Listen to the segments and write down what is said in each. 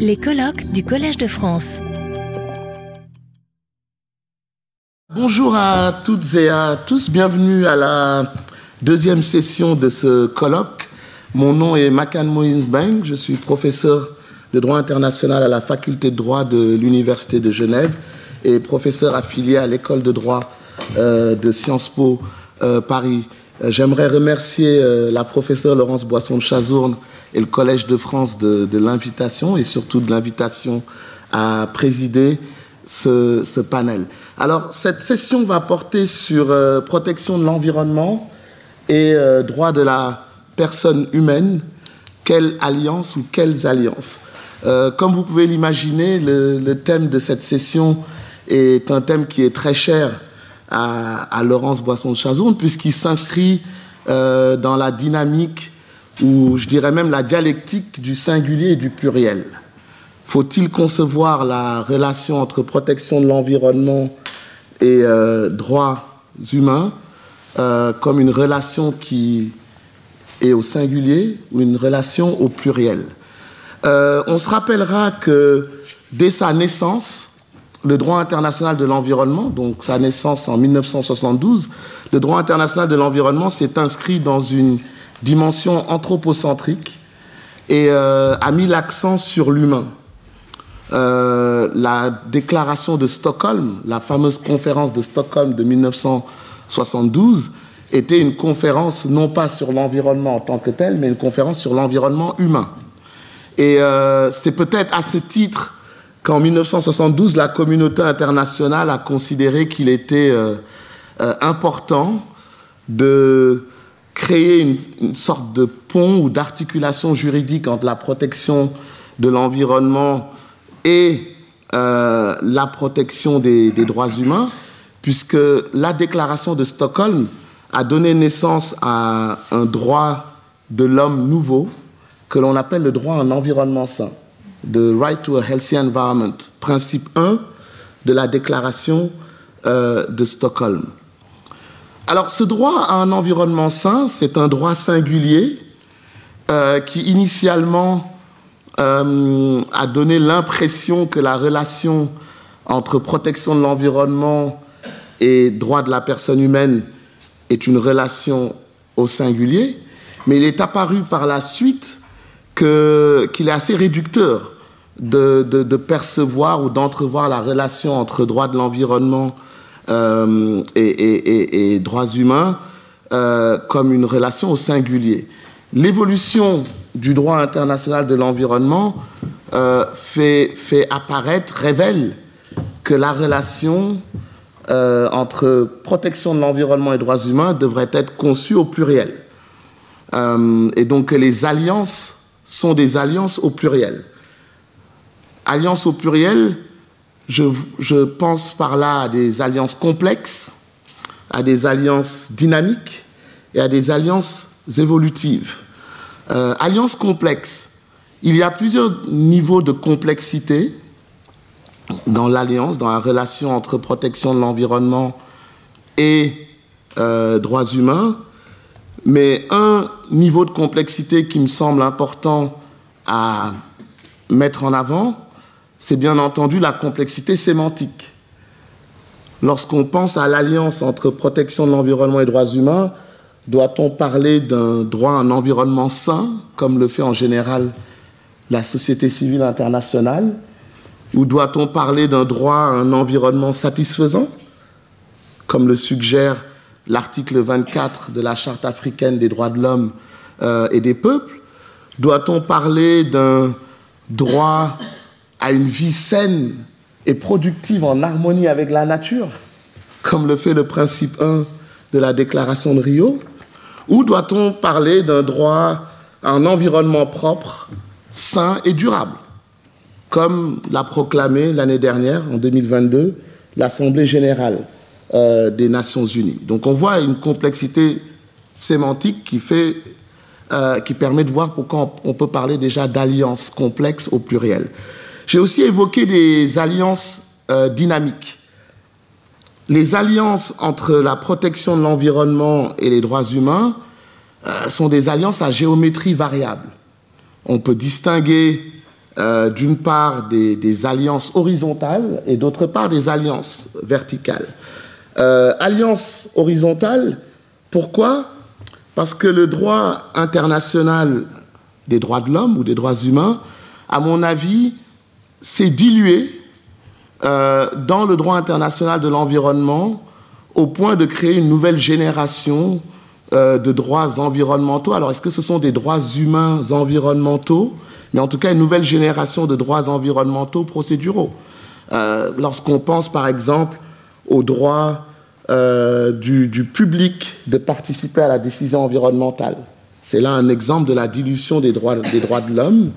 Les colloques du Collège de France. Bonjour à toutes et à tous, bienvenue à la deuxième session de ce colloque. Mon nom est Makan Moïse Beng, je suis professeur de droit international à la faculté de droit de l'Université de Genève et professeur affilié à l'école de droit euh, de Sciences Po euh, Paris. Euh, j'aimerais remercier la professeure Laurence Boisson de Chazourne et le Collège de France de, l'invitation et surtout de l'invitation à présider ce, panel. Alors, cette session va porter sur protection de l'environnement et droit de la personne humaine. Quelle alliance ou quelles alliances? Comme vous pouvez l'imaginer, le, thème de cette session est un thème qui est très cher à, Laurence Boisson de Chazourne, puisqu'il s'inscrit euh, dans la dynamique, ou je dirais même la dialectique du singulier et du pluriel. Faut-il concevoir la relation entre protection de l'environnement et euh, droits humains euh, comme une relation qui est au singulier ou une relation au pluriel? On se rappellera que dès sa naissance, le droit international de l'environnement, donc sa naissance en 1972, le droit international de l'environnement s'est inscrit dans une dimension anthropocentrique et euh, a mis l'accent sur l'humain. Euh, la déclaration de Stockholm, la fameuse conférence de Stockholm de 1972, était une conférence non pas sur l'environnement en tant que tel, mais une conférence sur l'environnement humain. Et euh, c'est peut-être à ce titre qu'en 1972, la communauté internationale a considéré qu'il était important de créer une, sorte de pont ou d'articulation juridique entre la protection de l'environnement et euh, la protection des, droits humains, puisque la déclaration de Stockholm a donné naissance à un droit de l'homme nouveau que l'on appelle le droit à un environnement sain. The Right to a Healthy Environment, principe 1 de la déclaration euh, de Stockholm. Alors ce droit à un environnement sain, c'est un droit singulier euh, qui initialement euh, a donné l'impression que la relation entre protection de l'environnement et droit de la personne humaine est une relation au singulier, mais il est apparu par la suite qu'il est assez réducteur de, percevoir ou d'entrevoir la relation entre droit de l'environnement euh, et, droits humains euh, comme une relation au singulier. L'évolution du droit international de l'environnement euh, fait, fait, apparaître, révèle que la relation entre protection de l'environnement et droits humains devrait être conçue au pluriel. et donc que les alliances sont des alliances au pluriel. Alliance au pluriel, je, pense par là à des alliances complexes, à des alliances dynamiques et à des alliances évolutives. Euh, alliance complexe, il y a plusieurs niveaux de complexité dans l'alliance, dans la relation entre protection de l'environnement et euh, droits humains. Mais un niveau de complexité qui me semble important à mettre en avant, c'est bien entendu la complexité sémantique. Lorsqu'on pense à l'alliance entre protection de l'environnement et droits humains, doit-on parler d'un droit à un environnement sain, comme le fait en général la société civile internationale, ou doit-on parler d'un droit à un environnement satisfaisant, comme le suggère l'article 24 de la Charte africaine des droits de l'homme euh, et des peuples? Doit-on parler d'un droit à une vie saine et productive en harmonie avec la nature, comme le fait le principe 1 de la déclaration de Rio Ou doit-on parler d'un droit à un environnement propre, sain et durable, comme l'a proclamé l'année dernière, en 2022, l'Assemblée générale euh, des Nations unies Donc on voit une complexité sémantique qui, fait, euh, qui permet de voir pourquoi on peut parler déjà d'alliance complexe au pluriel. J'ai aussi évoqué des alliances euh, dynamiques. Les alliances entre la protection de l'environnement et les droits humains euh, sont des alliances à géométrie variable. On peut distinguer euh, d'une part des, alliances horizontales et d'autre part des alliances verticales. Euh, alliance horizontale, pourquoi? Parce que le droit international des droits de l'homme ou des droits humains, à mon avis, s'est dilué euh, dans le droit international de l'environnement au point de créer une nouvelle génération euh, de droits environnementaux. Alors, est-ce que ce sont des droits humains environnementaux Mais en tout cas, une nouvelle génération de droits environnementaux procéduraux? Euh, lorsqu'on pense, par exemple, au droit du, public de participer à la décision environnementale. C'est là un exemple de la dilution des droits, des droits de l'homme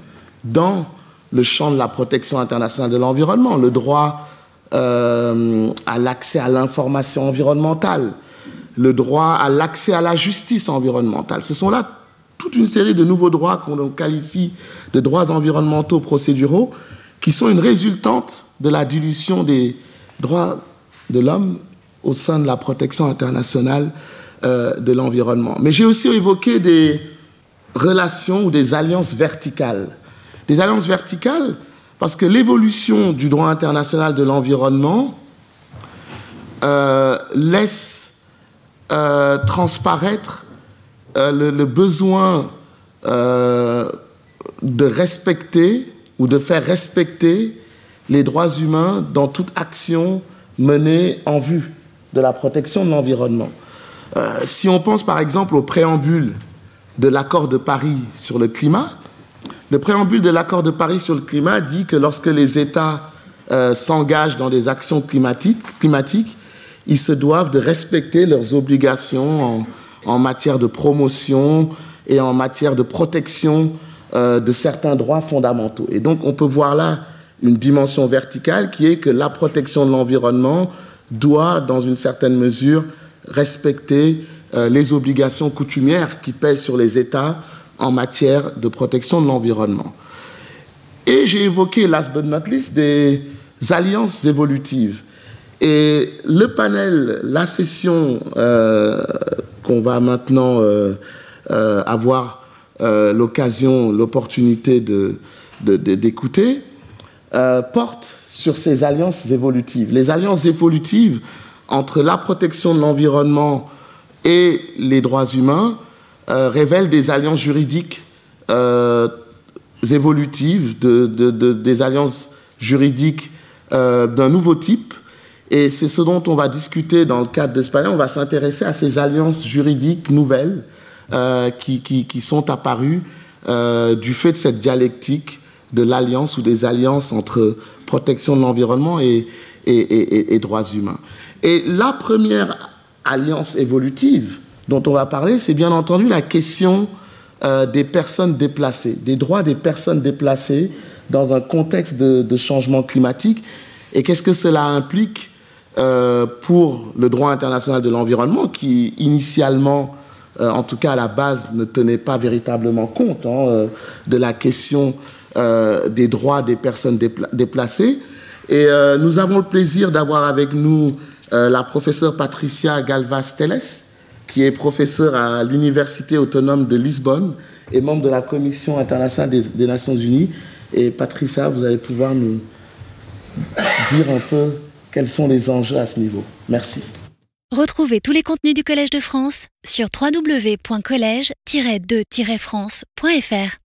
dans le champ de la protection internationale de l'environnement, le droit euh, à l'accès à l'information environnementale, le droit à l'accès à la justice environnementale. Ce sont là toute une série de nouveaux droits qu'on qualifie de droits environnementaux procéduraux qui sont une résultante de la dilution des droits de l'homme au sein de la protection internationale euh, de l'environnement. Mais j'ai aussi évoqué des relations ou des alliances verticales des alliances verticales, parce que l'évolution du droit international de l'environnement euh, laisse euh, transparaître euh, le, besoin de respecter ou de faire respecter les droits humains dans toute action menée en vue de la protection de l'environnement. si on pense par exemple au préambule de l'accord de Paris sur le climat, le préambule de l'accord de Paris sur le climat dit que lorsque les États euh, s'engagent dans des actions climatiques, ils se doivent de respecter leurs obligations en, matière de promotion et en matière de protection euh, de certains droits fondamentaux. Et donc on peut voir là une dimension verticale qui est que la protection de l'environnement doit, dans une certaine mesure, respecter euh, les obligations coutumières qui pèsent sur les États en matière de protection de l'environnement. Et j'ai évoqué, last but not least, des alliances évolutives. Et le panel, la session euh, qu'on va maintenant euh, euh, avoir l'occasion, l'opportunité d'écouter, de, porte sur ces alliances évolutives. Les alliances évolutives entre la protection de l'environnement et les droits humains euh, révèle des alliances juridiques euh, évolutives, des alliances juridiques euh, d'un nouveau type. Et c'est ce dont on va discuter dans le cadre d'Espagne. On va s'intéresser à ces alliances juridiques nouvelles qui, sont apparues du fait de cette dialectique de l'alliance ou des alliances entre protection de l'environnement et, et, droits humains. Et la première alliance évolutive dont on va parler, c'est bien entendu la question euh, des personnes déplacées, des droits des personnes déplacées dans un contexte de, changement climatique. Et qu'est-ce que cela implique euh, pour le droit international de l'environnement qui, initialement, euh, en tout cas à la base, ne tenait pas véritablement compte hein, de la question des droits des personnes déplacées. Et nous avons le plaisir d'avoir avec nous la professeure Patricia Galvaz-Teles, qui est professeur à l'Université autonome de Lisbonne et membre de la Commission internationale des, Nations Unies. Et Patricia, vous allez pouvoir nous dire un peu quels sont les enjeux à ce niveau. Merci. Retrouvez tous les contenus du Collège de France sur www.colège-2-france.fr.